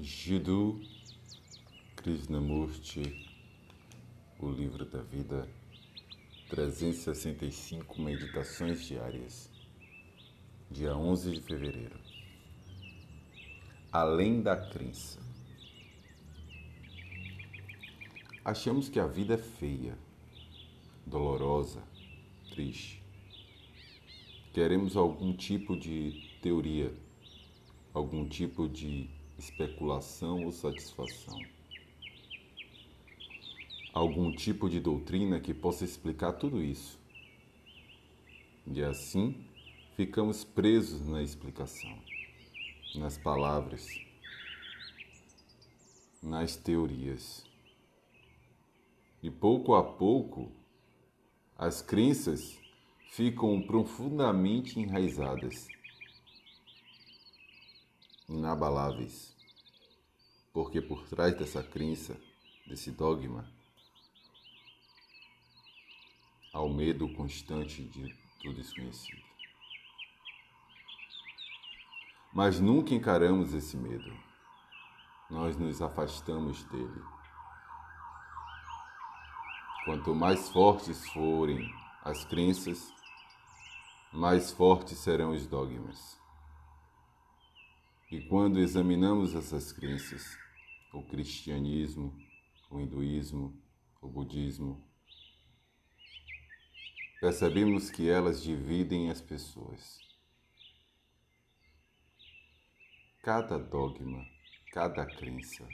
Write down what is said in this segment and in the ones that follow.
Jiddu Krishnamurti, O Livro da Vida, 365 Meditações Diárias, dia 11 de fevereiro. Além da crença. Achamos que a vida é feia, dolorosa, triste. Queremos algum tipo de teoria, algum tipo de especulação ou satisfação. Algum tipo de doutrina que possa explicar tudo isso. E assim ficamos presos na explicação, nas palavras, nas teorias. E pouco a pouco, as crenças ficam profundamente enraizadas inabaláveis, porque por trás dessa crença, desse dogma, há o medo constante de tudo desconhecido. Mas nunca encaramos esse medo. Nós nos afastamos dele. Quanto mais fortes forem as crenças, mais fortes serão os dogmas. E quando examinamos essas crenças, o cristianismo, o hinduísmo, o budismo, percebemos que elas dividem as pessoas. Cada dogma, cada crença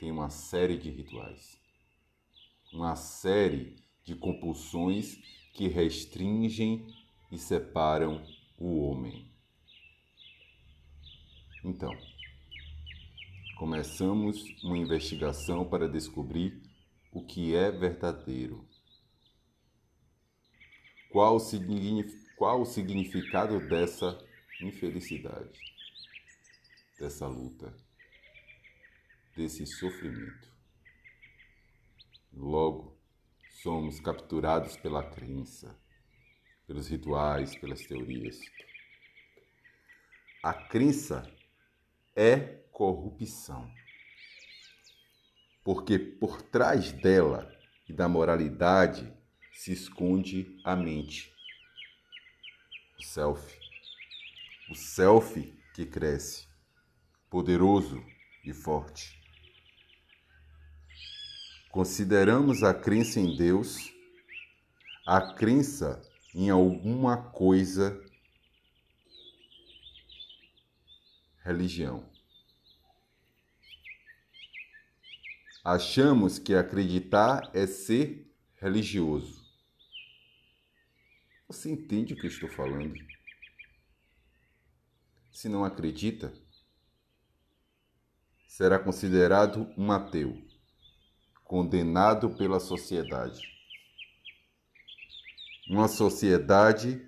tem uma série de rituais, uma série de compulsões que restringem e separam o homem. Então, começamos uma investigação para descobrir o que é verdadeiro. Qual o, qual o significado dessa infelicidade, dessa luta, desse sofrimento? Logo, somos capturados pela crença, pelos rituais, pelas teorias. A crença é corrupção. Porque por trás dela e da moralidade se esconde a mente, o self. O self que cresce, poderoso e forte. Consideramos a crença em Deus, a crença em alguma coisa religião. Achamos que acreditar é ser religioso. Você entende o que eu estou falando? Se não acredita, será considerado um ateu, condenado pela sociedade. Uma sociedade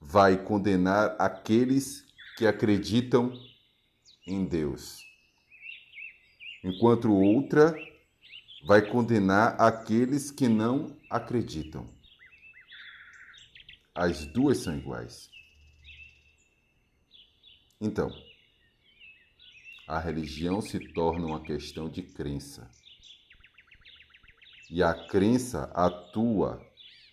vai condenar aqueles que acreditam em Deus, enquanto outra vai condenar aqueles que não acreditam. As duas são iguais. Então, a religião se torna uma questão de crença. E a crença atua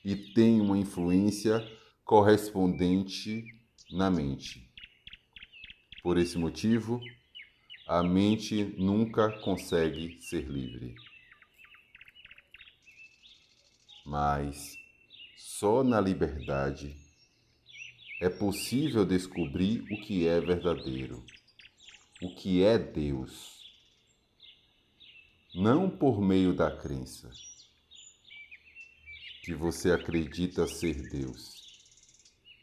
e tem uma influência correspondente na mente. Por esse motivo, a mente nunca consegue ser livre. Mas só na liberdade é possível descobrir o que é verdadeiro, o que é Deus. Não por meio da crença que você acredita ser Deus,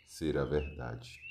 ser a verdade.